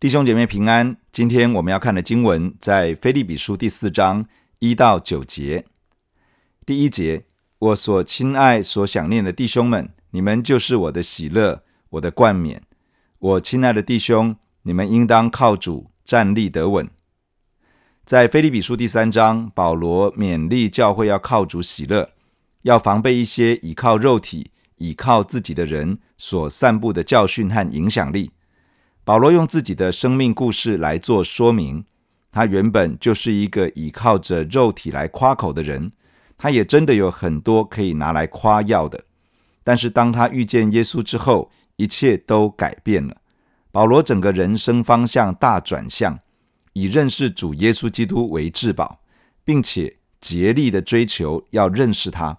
弟兄姐妹平安，今天我们要看的经文在腓立比书第四章一到九节。第一节，我所亲爱、所想念的弟兄们，你们就是我的喜乐，我的冠冕。我亲爱的弟兄，你们应当靠主站立得稳。在腓立比书第三章，保罗勉励教会要靠主喜乐，要防备一些倚靠肉体、倚靠自己的人所散布的教训和影响力。保罗用自己的生命故事来做说明，他原本就是一个倚靠着肉体来夸口的人，他也真的有很多可以拿来夸耀的。但是当他遇见耶稣之后，一切都改变了。保罗整个人生方向大转向，以认识主耶稣基督为至宝，并且竭力的追求要认识他。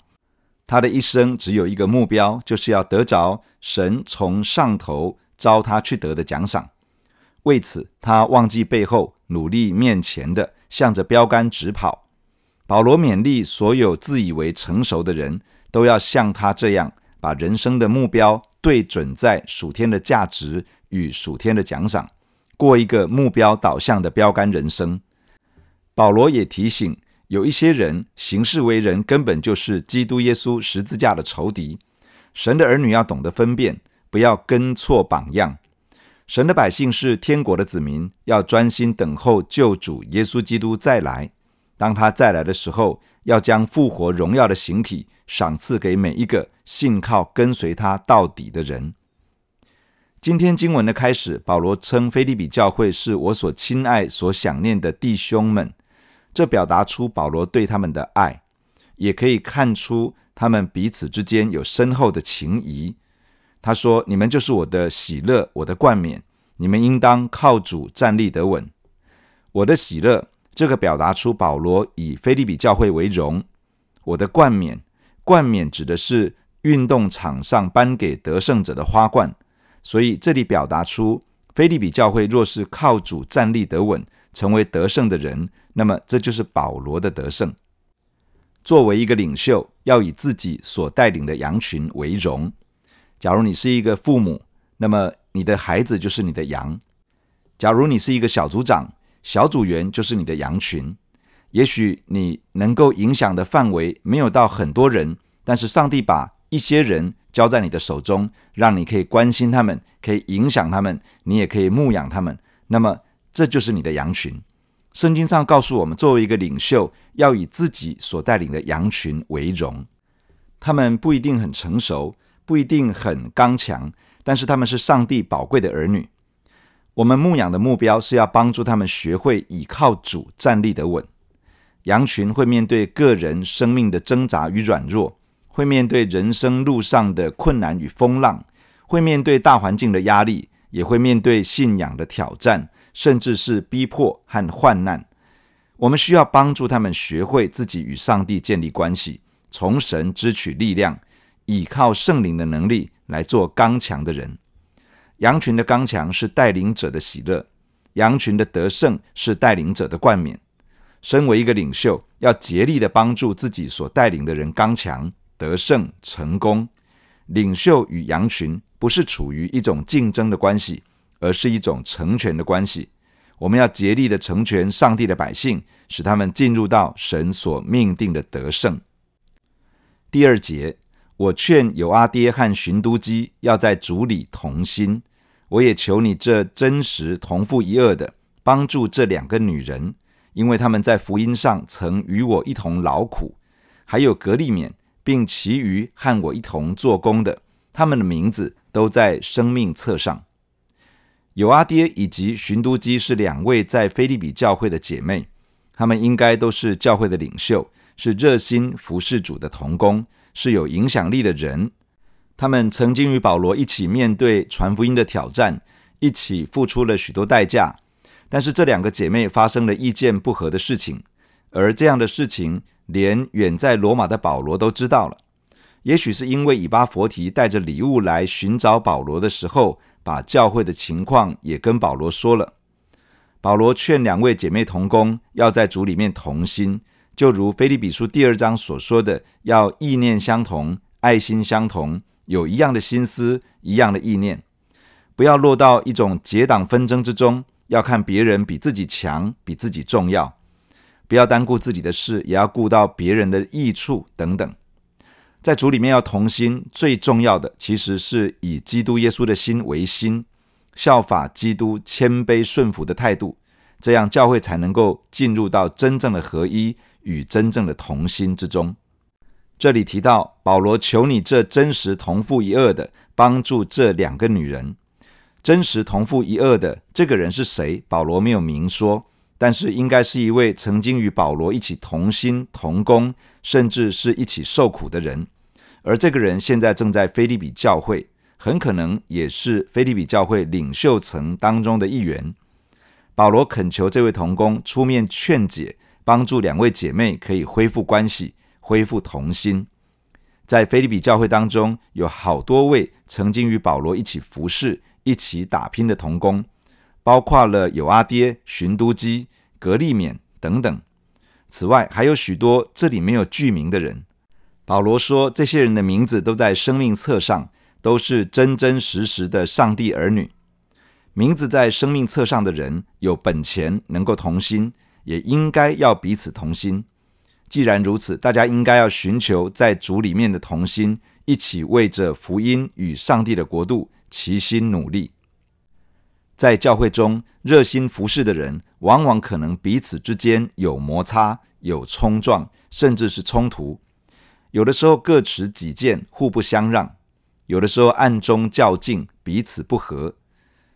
他的一生只有一个目标，就是要得着神从上头。招他去得的奖赏，为此他忘记背后，努力面前的，向着标杆直跑。保罗勉励所有自以为成熟的人，都要像他这样，把人生的目标对准在属天的价值与属天的奖赏，过一个目标导向的标杆人生。保罗也提醒，有一些人行事为人，根本就是基督耶稣十字架的仇敌。神的儿女要懂得分辨。不要跟错榜样。神的百姓是天国的子民，要专心等候救主耶稣基督再来。当他再来的时候，要将复活荣耀的形体赏赐给每一个信靠跟随他到底的人。今天经文的开始，保罗称腓利比教会是我所亲爱、所想念的弟兄们，这表达出保罗对他们的爱，也可以看出他们彼此之间有深厚的情谊。他说：“你们就是我的喜乐，我的冠冕。你们应当靠主站立得稳。我的喜乐，这个表达出保罗以腓立比教会为荣。我的冠冕，冠冕指的是运动场上颁给得胜者的花冠。所以这里表达出腓立比教会若是靠主站立得稳，成为得胜的人，那么这就是保罗的得胜。作为一个领袖，要以自己所带领的羊群为荣。”假如你是一个父母，那么你的孩子就是你的羊；假如你是一个小组长，小组员就是你的羊群。也许你能够影响的范围没有到很多人，但是上帝把一些人交在你的手中，让你可以关心他们，可以影响他们，你也可以牧养他们。那么这就是你的羊群。圣经上告诉我们，作为一个领袖，要以自己所带领的羊群为荣。他们不一定很成熟。不一定很刚强，但是他们是上帝宝贵的儿女。我们牧养的目标是要帮助他们学会倚靠主站立得稳。羊群会面对个人生命的挣扎与软弱，会面对人生路上的困难与风浪，会面对大环境的压力，也会面对信仰的挑战，甚至是逼迫和患难。我们需要帮助他们学会自己与上帝建立关系，从神支取力量。倚靠圣灵的能力来做刚强的人。羊群的刚强是带领者的喜乐，羊群的得胜是带领者的冠冕。身为一个领袖，要竭力的帮助自己所带领的人刚强、得胜、成功。领袖与羊群不是处于一种竞争的关系，而是一种成全的关系。我们要竭力的成全上帝的百姓，使他们进入到神所命定的得胜。第二节。我劝友阿爹和寻都基要在主里同心，我也求你这真实同父一轭的，帮助这两个女人，因为他们在福音上曾与我一同劳苦，还有格利免，并其余和我一同做工的，他们的名字都在生命册上。友阿爹以及寻都基是两位在菲利比教会的姐妹，她们应该都是教会的领袖，是热心服侍主的同工。是有影响力的人，他们曾经与保罗一起面对传福音的挑战，一起付出了许多代价。但是这两个姐妹发生了意见不合的事情，而这样的事情连远在罗马的保罗都知道了。也许是因为以巴弗提带着礼物来寻找保罗的时候，把教会的情况也跟保罗说了。保罗劝两位姐妹同工要在主里面同心。就如腓立比书第二章所说的，要意念相同，爱心相同，有一样的心思，一样的意念。不要落到一种结党纷争之中，要看别人比自己强，比自己重要。不要单顾自己的事，也要顾到别人的益处等等。在主里面要同心，最重要的其实是以基督耶稣的心为心，效法基督谦卑顺服的态度，这样教会才能够进入到真正的合一与真正的同心之中。这里提到保罗求你这真实同父一轭的帮助这两个女人。真实同父一轭的这个人是谁？保罗没有明说。但是应该是一位曾经与保罗一起同心同工，甚至是一起受苦的人，而这个人现在正在腓立比教会，很可能也是腓立比教会领袖层当中的一员。保罗恳求这位同工出面劝解，帮助两位姐妹可以恢复关系，恢复同心。在腓立比教会当中，有好多位曾经与保罗一起服侍、一起打拼的童工。包括了有阿爹、循都基、格利勉等等。此外，还有许多这里没有具名的人。保罗说，这些人的名字都在生命册上，都是真真实实的上帝儿女。名字在生命册上的人，有本钱能够同心，也应该要彼此同心。既然如此，大家应该要寻求在主里面的同心，一起为着福音与上帝的国度齐心努力。在教会中，热心服侍的人，往往可能彼此之间有摩擦、有冲撞，甚至是冲突。有的时候各持己见，互不相让；有的时候暗中较劲，彼此不和。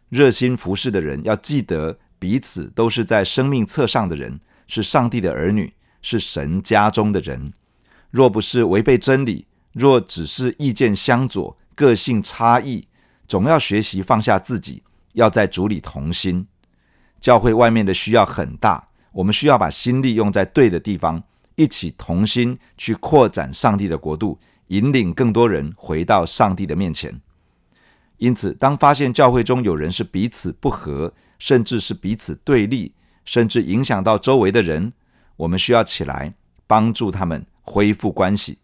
热心服侍的人要记得，彼此都是在生命册上的人，是上帝的儿女，是神家中的人。若不是违背真理，若只是意见相左、个性差异，总要学习放下自己。要在主里同心，教会外面的需要很大，我们需要把心力用在对的地方，一起同心去扩展上帝的国度，引领更多人回到上帝的面前。因此，当发现教会中有人是彼此不和，甚至是彼此对立，甚至影响到周围的人，我们需要起来帮助他们恢复关系。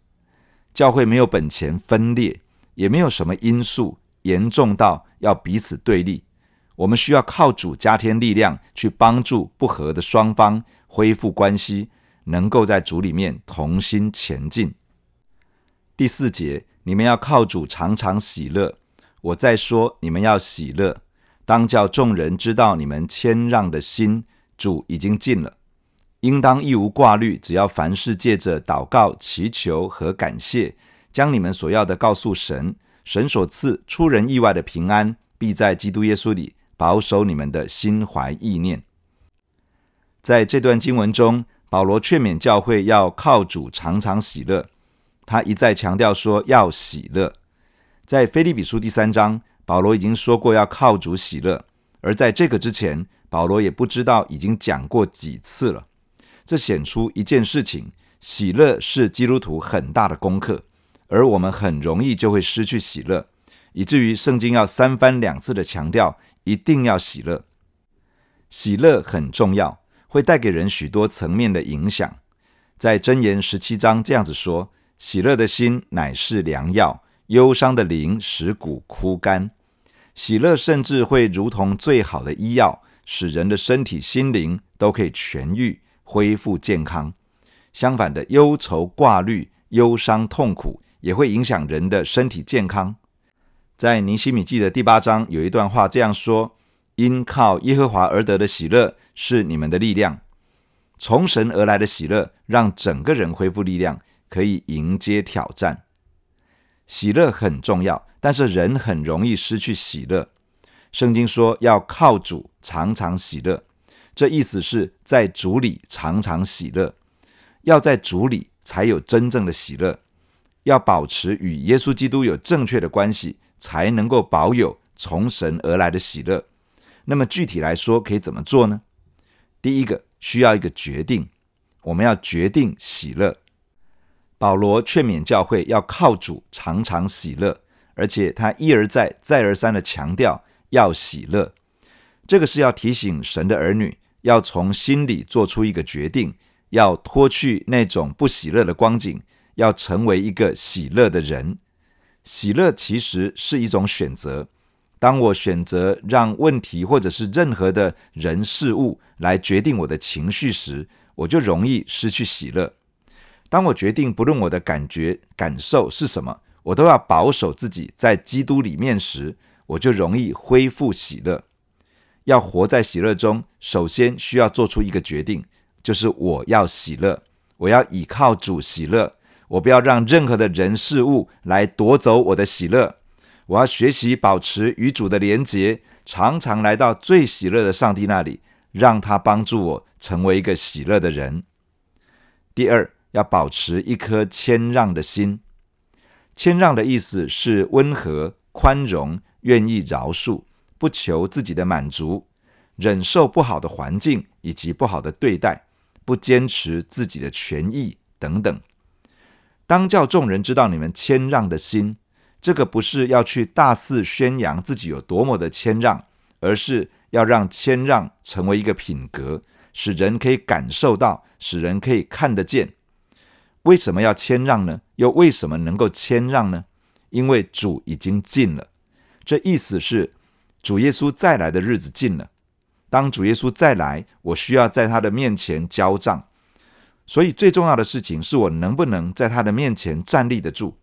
教会没有本钱分裂，也没有什么因素严重到要彼此对立。我们需要靠主加添力量，去帮助不和的双方恢复关系，能够在主里面同心前进。第四节，你们要靠主常常喜乐。我再说，你们要喜乐，当叫众人知道你们谦让的心，主已经尽了。应当一无挂虑，只要凡事借着祷告、祈求和感谢，将你们所要的告诉神。神所赐出人意外的平安，必在基督耶稣里。保守你们的心怀意念。在这段经文中，保罗劝勉教会要靠主常常喜乐。他一再强调说要喜乐。在腓利比书第三章，保罗已经说过要靠主喜乐。而在这个之前，保罗也不知道已经讲过几次了。这显出一件事情：喜乐是基督徒很大的功课，而我们很容易就会失去喜乐，以至于圣经要三番两次的强调。一定要喜乐，喜乐很重要，会带给人许多层面的影响。在箴言十七章这样子说：“喜乐的心乃是良药，忧伤的灵使骨枯干。”喜乐甚至会如同最好的医药，使人的身体、心灵都可以痊愈、恢复健康。相反的，忧愁、挂虑、忧伤、痛苦也会影响人的身体健康。在尼希米记的第八章有一段话这样说：“因靠耶和华而得的喜乐是你们的力量，从神而来的喜乐让整个人恢复力量，可以迎接挑战。喜乐很重要，但是人很容易失去喜乐。圣经说要靠主常常喜乐，这意思是在主里常常喜乐，要在主里才有真正的喜乐，要保持与耶稣基督有正确的关系。”才能够保有从神而来的喜乐。那么具体来说，可以怎么做呢？第一个需要一个决定，我们要决定喜乐。保罗劝勉教会要靠主常常喜乐，而且他一而再、再而三的强调要喜乐。这个是要提醒神的儿女，要从心里做出一个决定，要脱去那种不喜乐的光景，要成为一个喜乐的人。喜乐其实是一种选择，当我选择让问题或者是任何的人事物来决定我的情绪时，我就容易失去喜乐。当我决定不论我的感觉感受是什么，我都要保守自己在基督里面时，我就容易恢复喜乐。要活在喜乐中，首先需要做出一个决定，就是我要喜乐，我要倚靠主喜乐，我不要让任何的人事物来夺走我的喜乐。我要学习保持与主的连结，常常来到最喜乐的上帝那里，让他帮助我成为一个喜乐的人。第二，要保持一颗谦让的心。谦让的意思是温和、宽容，愿意饶恕，不求自己的满足，忍受不好的环境以及不好的对待，不坚持自己的权益等等。当叫众人知道你们谦让的心。这个不是要去大肆宣扬自己有多么的谦让，而是要让谦让成为一个品格，使人可以感受到，使人可以看得见。为什么要谦让呢？又为什么能够谦让呢？因为主已经近了，这意思是主耶稣再来的日子近了。当主耶稣再来，我需要在他的面前交账，所以最重要的事情是我能不能在他的面前站立得住。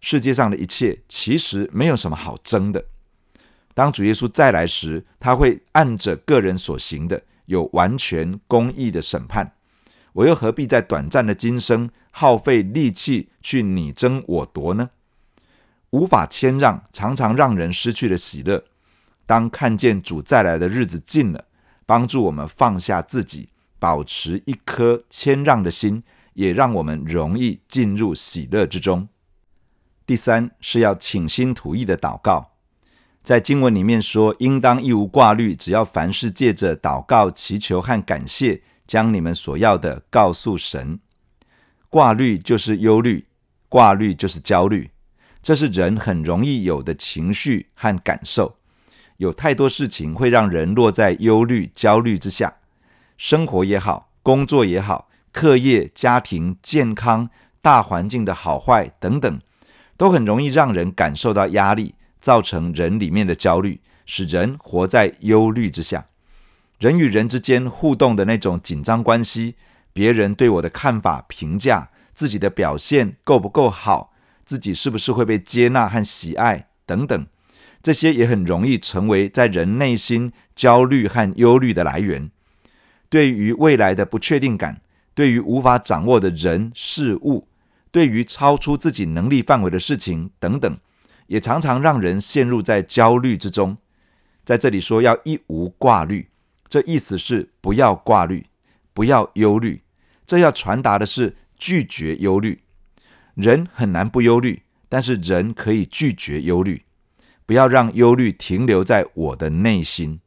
世界上的一切其实没有什么好争的。当主耶稣再来时，他会按着个人所行的，有完全公义的审判。我又何必在短暂的今生耗费力气去你争我夺呢？无法谦让，常常让人失去了喜乐。当看见主再来的日子近了，帮助我们放下自己，保持一颗谦让的心，也让我们容易进入喜乐之中。第三是要倾心吐意的祷告，在经文里面说，应当一无挂虑，只要凡事借着祷告、祈求和感谢，将你们所要的告诉神。挂虑就是忧虑，挂虑就是焦虑，这是人很容易有的情绪和感受。有太多事情会让人落在忧虑、焦虑之下，生活也好，工作也好，课业、家庭、健康、大环境的好坏等等。都很容易让人感受到压力，造成人里面的焦虑，使人活在忧虑之下。人与人之间互动的那种紧张关系，别人对我的看法、评价，自己的表现够不够好，自己是不是会被接纳和喜爱等等，这些也很容易成为在人内心焦虑和忧虑的来源。对于未来的不确定感，对于无法掌握的人事物。对于超出自己能力范围的事情等等，也常常让人陷入在焦虑之中。在这里说要一无挂虑，这意思是不要挂虑，不要忧虑。这要传达的是拒绝忧虑。人很难不忧虑，但是人可以拒绝忧虑。不要让忧虑停留在我的内心。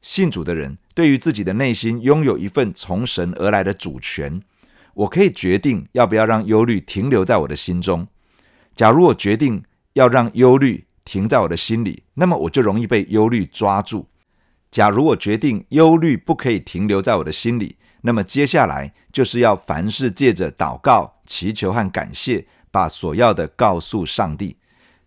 信主的人对于自己的内心拥有一份从神而来的主权。我可以决定要不要让忧虑停留在我的心中。假如我决定要让忧虑停在我的心里，那么我就容易被忧虑抓住。假如我决定忧虑不可以停留在我的心里，那么接下来就是要凡事借着祷告、祈求和感谢，把所要的告诉上帝。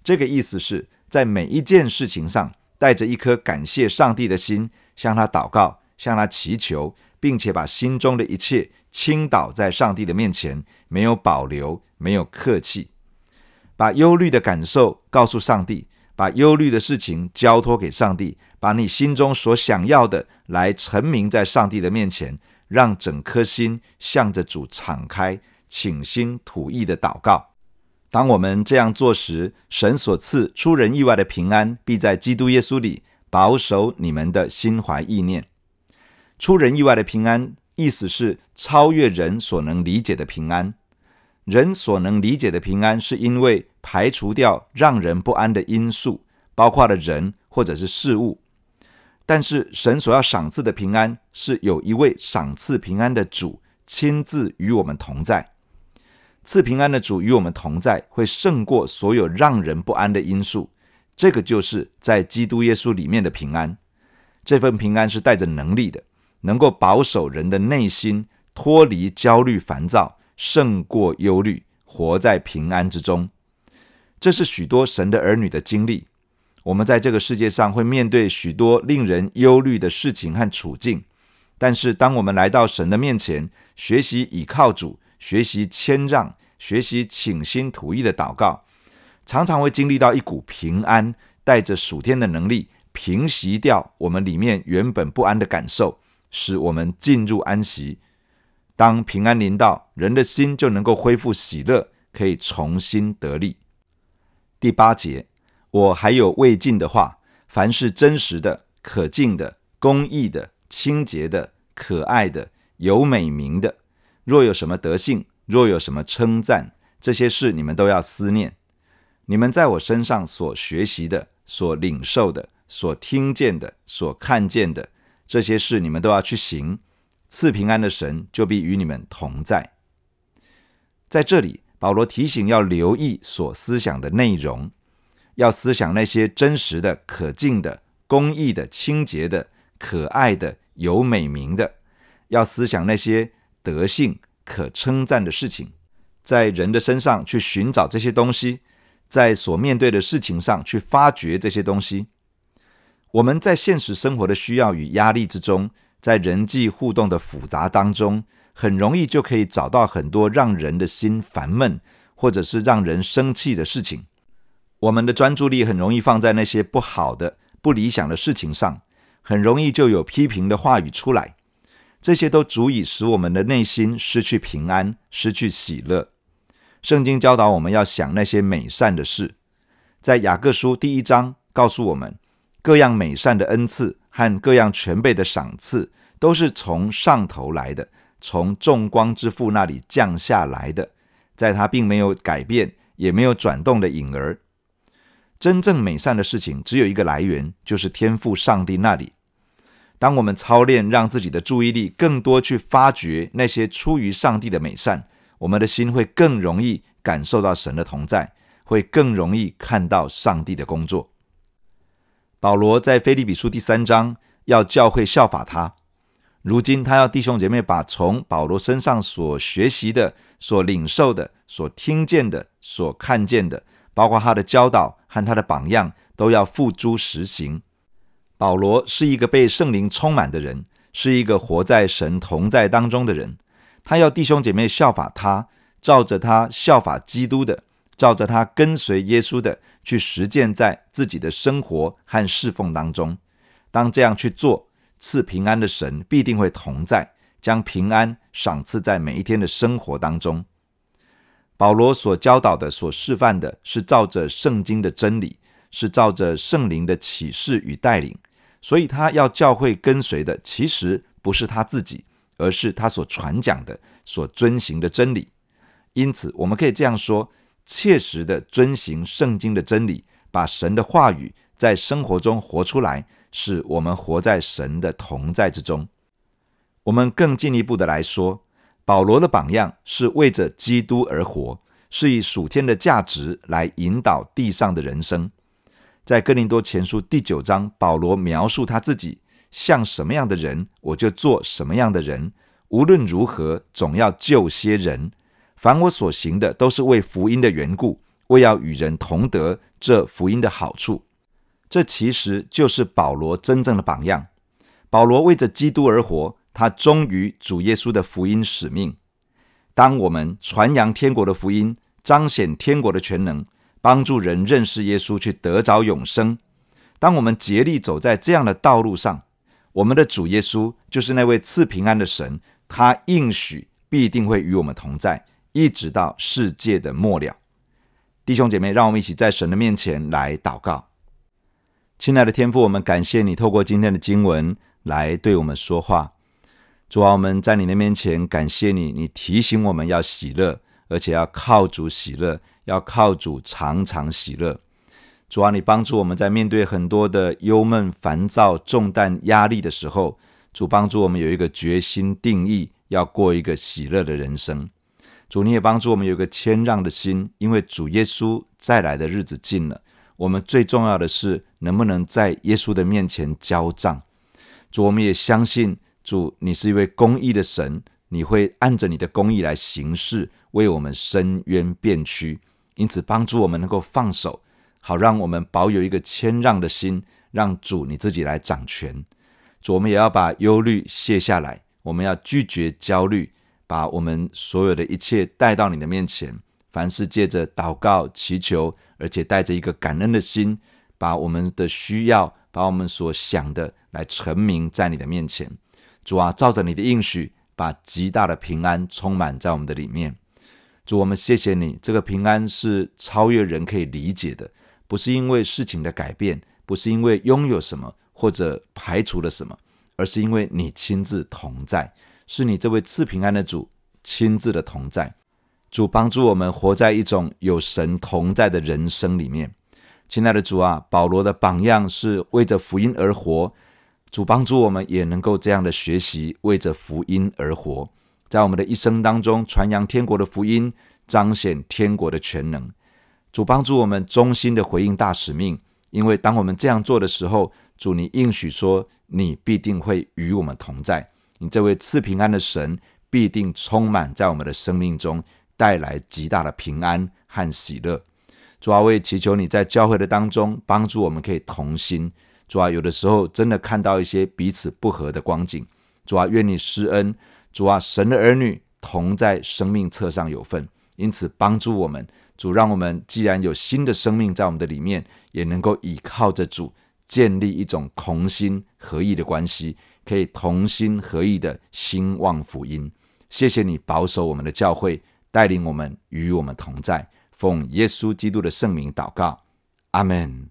这个意思是在每一件事情上，带着一颗感谢上帝的心，向他祷告，向他祈求。并且把心中的一切倾倒在上帝的面前，没有保留，没有客气，把忧虑的感受告诉上帝，把忧虑的事情交托给上帝，把你心中所想要的来陈明在上帝的面前，让整颗心向着主敞开，倾心吐意的祷告。当我们这样做时，神所赐出人意外的平安，必在基督耶稣里保守你们的心怀意念。出人意外的平安，意思是超越人所能理解的平安。人所能理解的平安，是因为排除掉让人不安的因素，包括了人或者是事物。但是神所要赏赐的平安，是有一位赏赐平安的主亲自与我们同在。赐平安的主与我们同在，会胜过所有让人不安的因素。这个就是在基督耶稣里面的平安。这份平安是带着能力的。能够保守人的内心脱离焦虑烦躁，胜过忧虑，活在平安之中。这是许多神的儿女的经历。我们在这个世界上会面对许多令人忧虑的事情和处境，但是当我们来到神的面前，学习倚靠主，学习谦让，学习倾心吐意的祷告，常常会经历到一股平安，带着属天的能力，平息掉我们里面原本不安的感受，使我们进入安息。当平安临到，人的心就能够恢复喜乐，可以重新得力。第八节。我还有未尽的话，凡是真实的、可敬的、公义的、清洁的、可爱的、有美名的，若有什么德性，若有什么称赞，这些事你们都要思念。你们在我身上所学习的、所领受的、所听见的、所看见的，这些事你们都要去行。赐平安的神就必与你们同在。在这里，保罗提醒要留意所思想的内容。要思想那些真实的、可敬的、公益的、清洁的、可爱的、有美名的；要思想那些德性可称赞的事情，在人的身上去寻找这些东西，在所面对的事情上去发掘这些东西。我们在现实生活的需要与压力之中，在人际互动的复杂当中，很容易就可以找到很多让人的心烦闷，或者是让人生气的事情。我们的专注力很容易放在那些不好的、不理想的事情上，很容易就有批评的话语出来。这些都足以使我们的内心失去平安、失去喜乐。圣经教导我们要想那些美善的事，在雅各书第一章告诉我们，各样美善的恩赐和各样全备的赏赐，都是从上头来的，从众光之父那里降下来的，在他并没有改变，也没有转动的影儿。真正美善的事情只有一个来源，就是天赋上帝那里。当我们操练，让自己的注意力更多去发掘那些出于上帝的美善，我们的心会更容易感受到神的同在，会更容易看到上帝的工作。保罗在腓立比书第三章要教会效法他，如今他要弟兄姐妹把从保罗身上所学习的、所领受的、所听见的、所看见的。包括他的教导和他的榜样，都要付诸实行。保罗是一个被圣灵充满的人，是一个活在神同在当中的人。他要弟兄姐妹效法他，照着他效法基督的，照着他跟随耶稣的，去实践在自己的生活和侍奉当中。当这样去做，赐平安的神必定会同在，将平安赏赐在每一天的生活当中。保罗所教导的、所示范的，是照着圣经的真理，是照着圣灵的启示与带领。所以，他要教会跟随的，其实不是他自己，而是他所传讲的、所遵行的真理。因此，我们可以这样说：切实的遵行圣经的真理，把神的话语在生活中活出来，使我们活在神的同在之中。我们更进一步的来说。保罗的榜样是为着基督而活，是以属天的价值来引导地上的人生。在哥林多前书第九章，保罗描述他自己像什么样的人，我就做什么样的人。无论如何，总要救些人。凡我所行的，都是为福音的缘故，为要与人同得这福音的好处。这其实就是保罗真正的榜样。保罗为着基督而活。他忠于主耶稣的福音使命。当我们传扬天国的福音，彰显天国的全能，帮助人认识耶稣，去得着永生。当我们竭力走在这样的道路上，我们的主耶稣就是那位赐平安的神，他应许必定会与我们同在，一直到世界的末了。弟兄姐妹，让我们一起在神的面前来祷告。亲爱的天父，我们感谢你透过今天的经文来对我们说话。主啊，我们在你的面前感谢你，你提醒我们要喜乐，而且要靠主喜乐，要靠主常常喜乐。主啊，你帮助我们在面对很多的忧闷、烦躁、重担、压力的时候，主帮助我们有一个决心定义，要过一个喜乐的人生。主，你也帮助我们有一个谦让的心，因为主耶稣再来的日子近了。我们最重要的是能不能在耶稣的面前交账。主，我们也相信。主，你是一位公义的神，你会按着你的公义来行事，为我们伸冤辩屈，因此帮助我们能够放手，好让我们保有一个谦让的心，让主你自己来掌权。主，我们也要把忧虑卸下来，我们要拒绝焦虑，把我们所有的一切带到你的面前。凡事借着祷告、祈求，而且带着一个感恩的心，把我们的需要，把我们所想的来陈明在你的面前。主啊，照着你的应许，把极大的平安充满在我们的里面。主，我们谢谢你，这个平安是超越人可以理解的，不是因为事情的改变，不是因为拥有什么或者排除了什么，而是因为你亲自同在，是你这位赐平安的主亲自的同在。主帮助我们活在一种有神同在的人生里面。亲爱的主啊，保罗的榜样是为着福音而活。主帮助我们也能够这样的学习，为着福音而活，在我们的一生当中传扬天国的福音，彰显天国的全能。主帮助我们忠心的回应大使命，因为当我们这样做的时候，主你应许说，你必定会与我们同在。你这位赐平安的神必定充满在我们的生命中，带来极大的平安和喜乐。主啊，我也祈求你在教会的当中帮助我们，可以同心。主啊，有的时候真的看到一些彼此不合的光景。主啊，愿你施恩。主啊，神的儿女同在生命册上有份，因此帮助我们。主，让我们既然有新的生命在我们的里面，也能够依靠着主，建立一种同心合意的关系，可以同心合意的兴旺福音。谢谢你保守我们的教会，带领我们与我们同在。奉耶稣基督的圣名祷告，阿门。